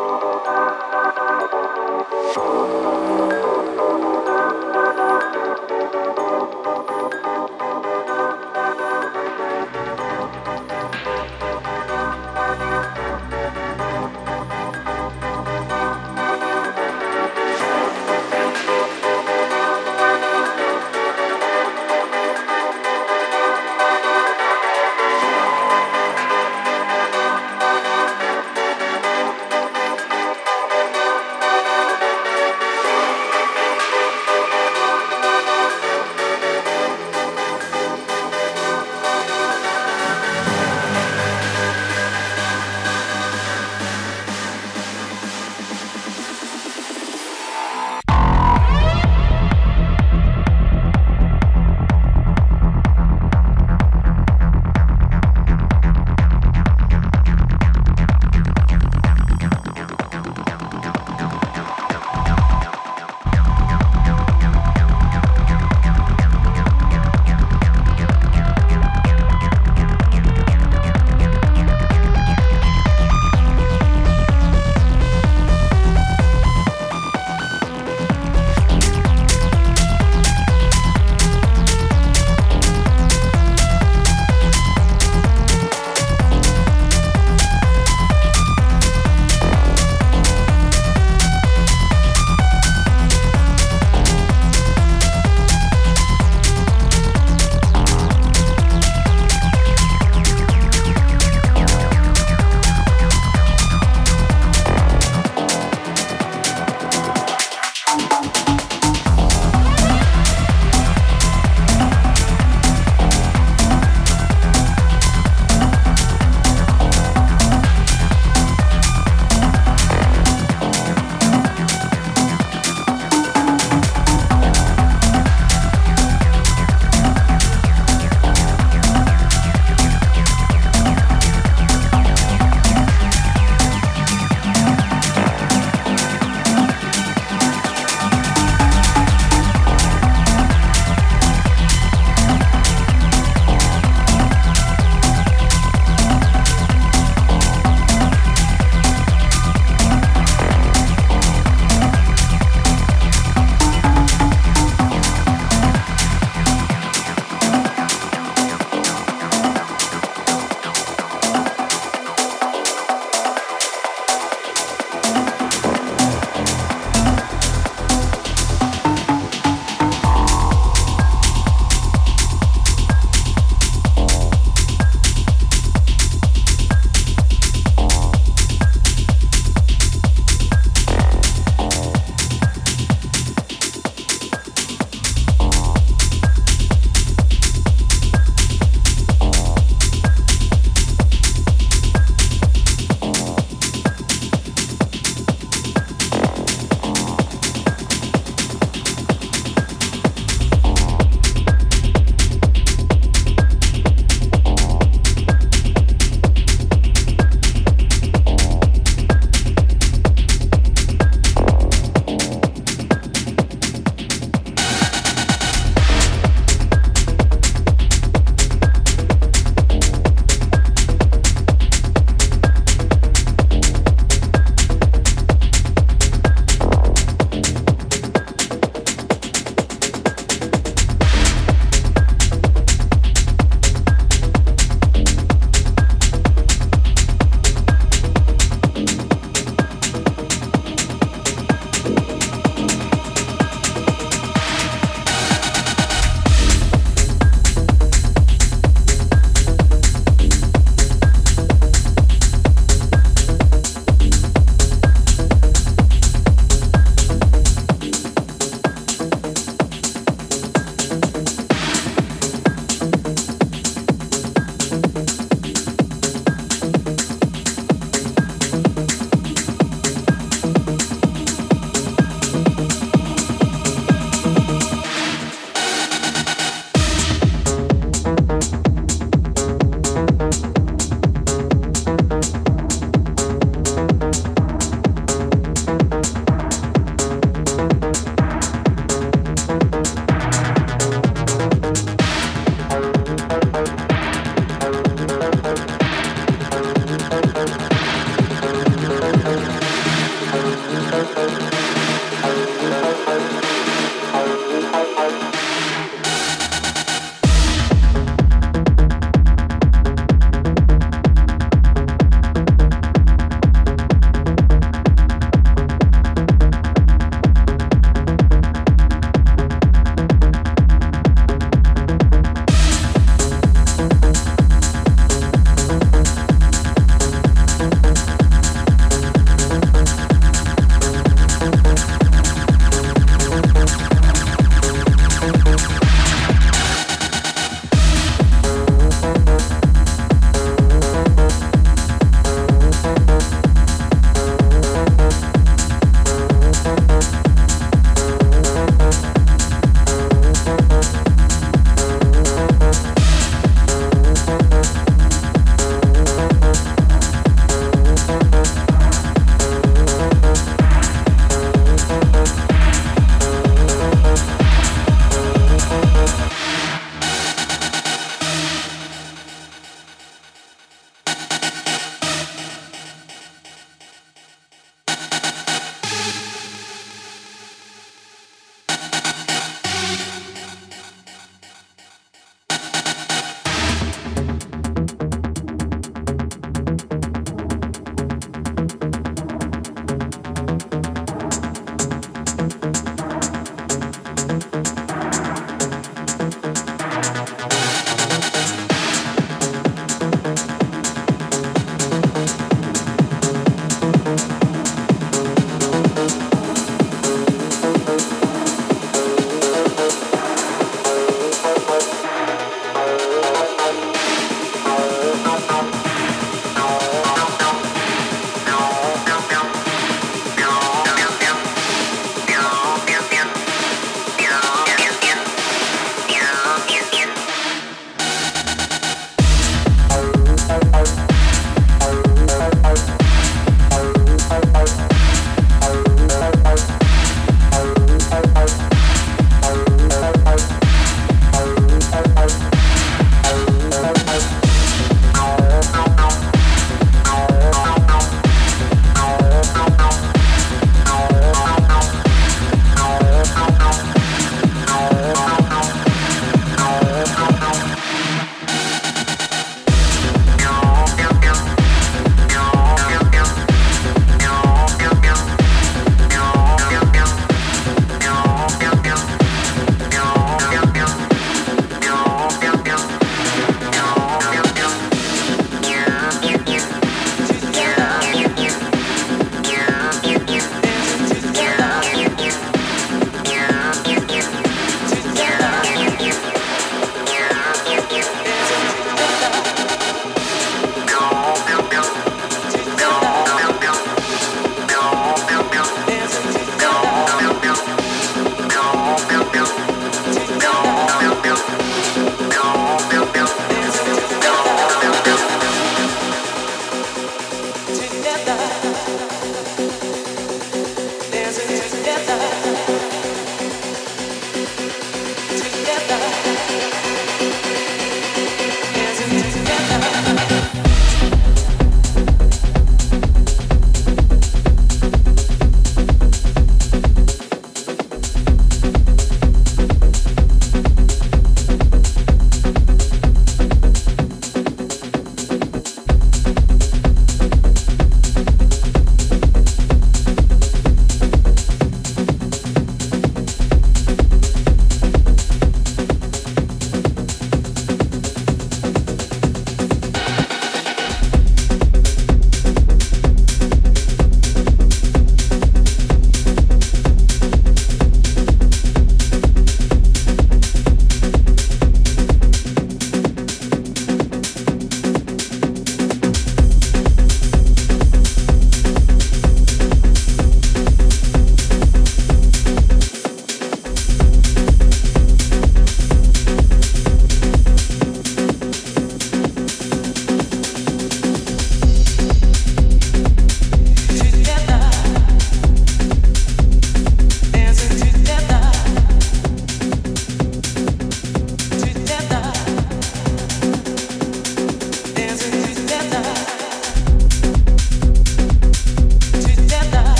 どこどこ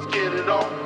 Let's get it on.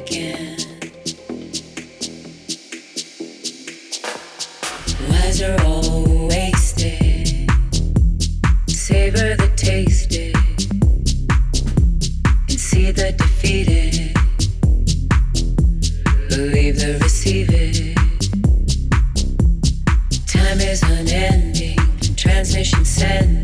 again. Are all wasted. Savor the tasted and see the defeated. Believe the. Time is unending, transmission sends.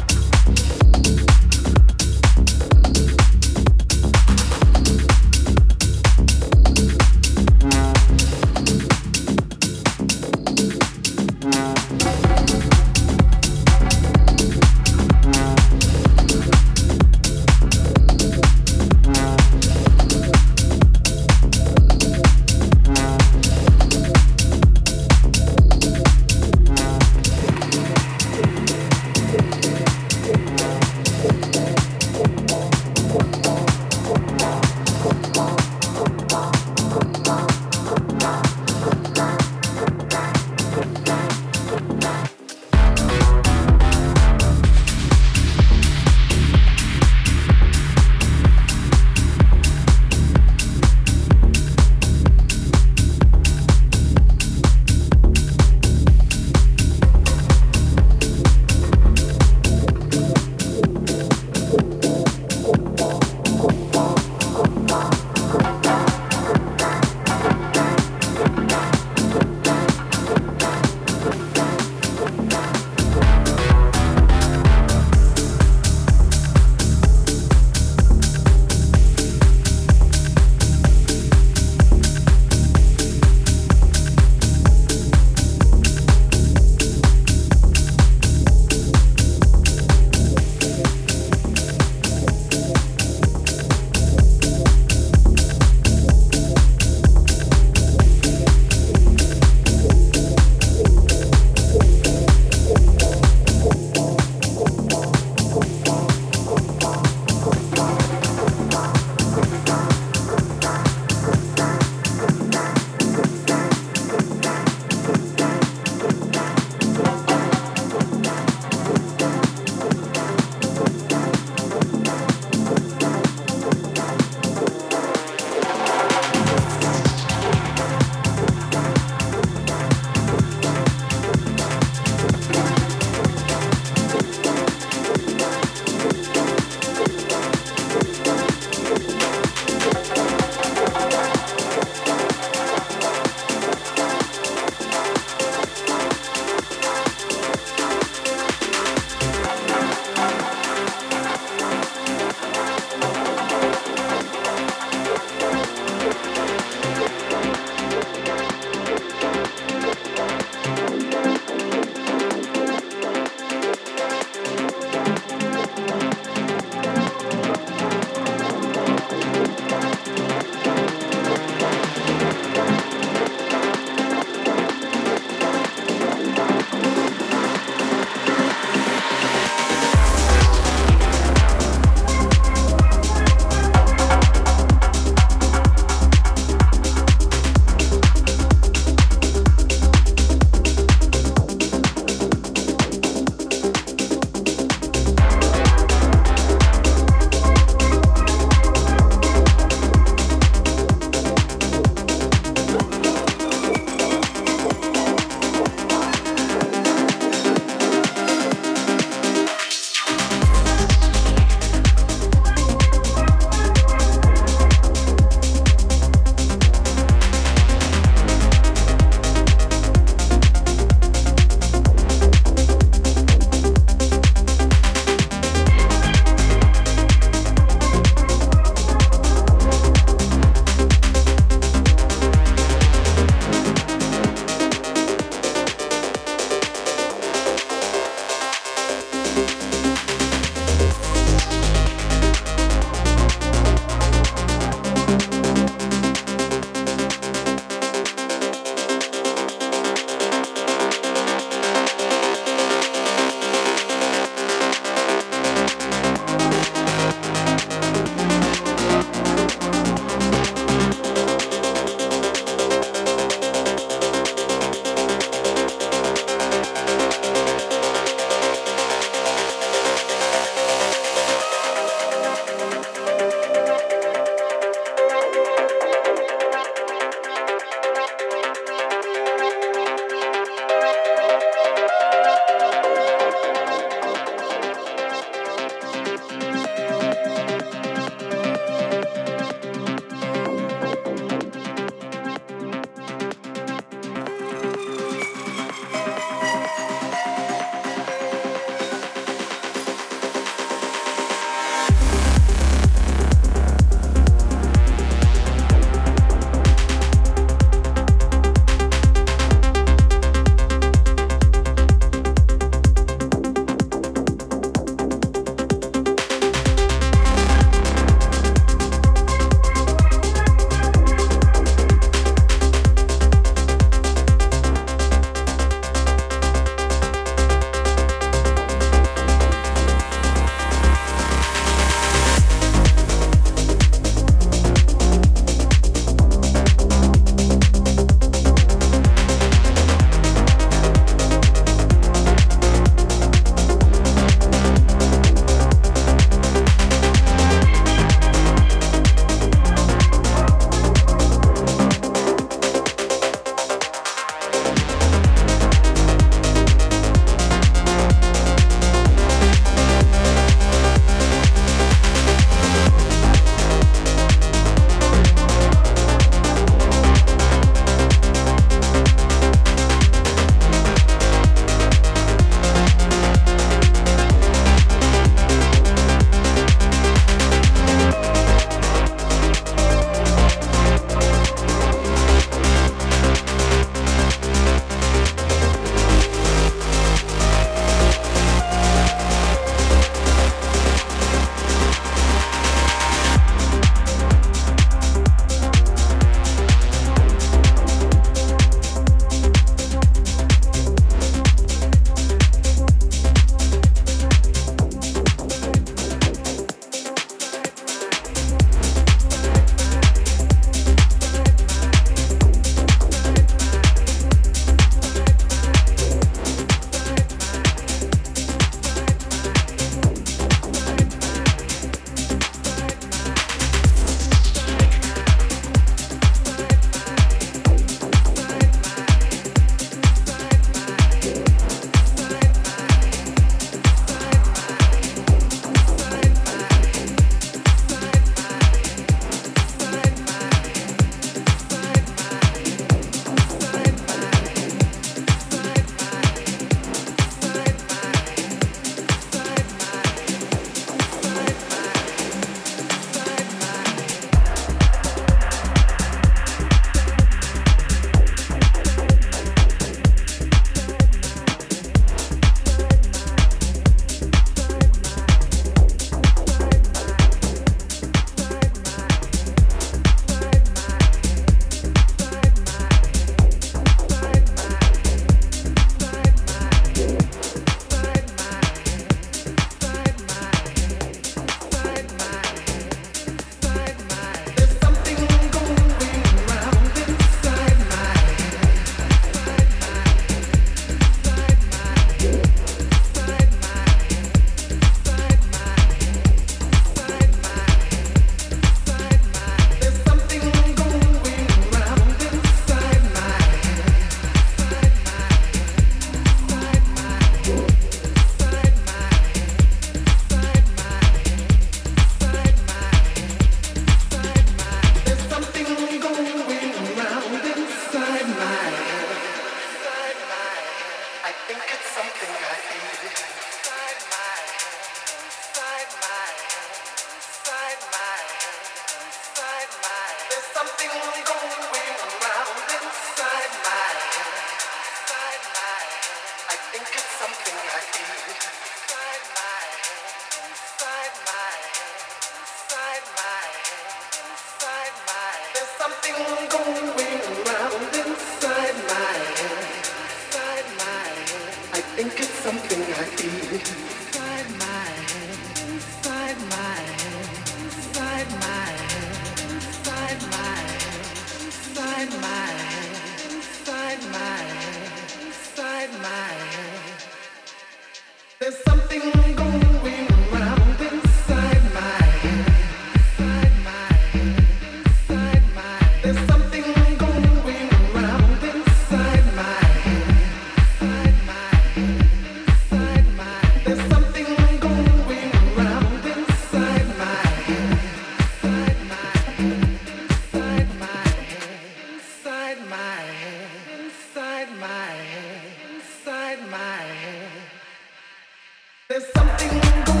There's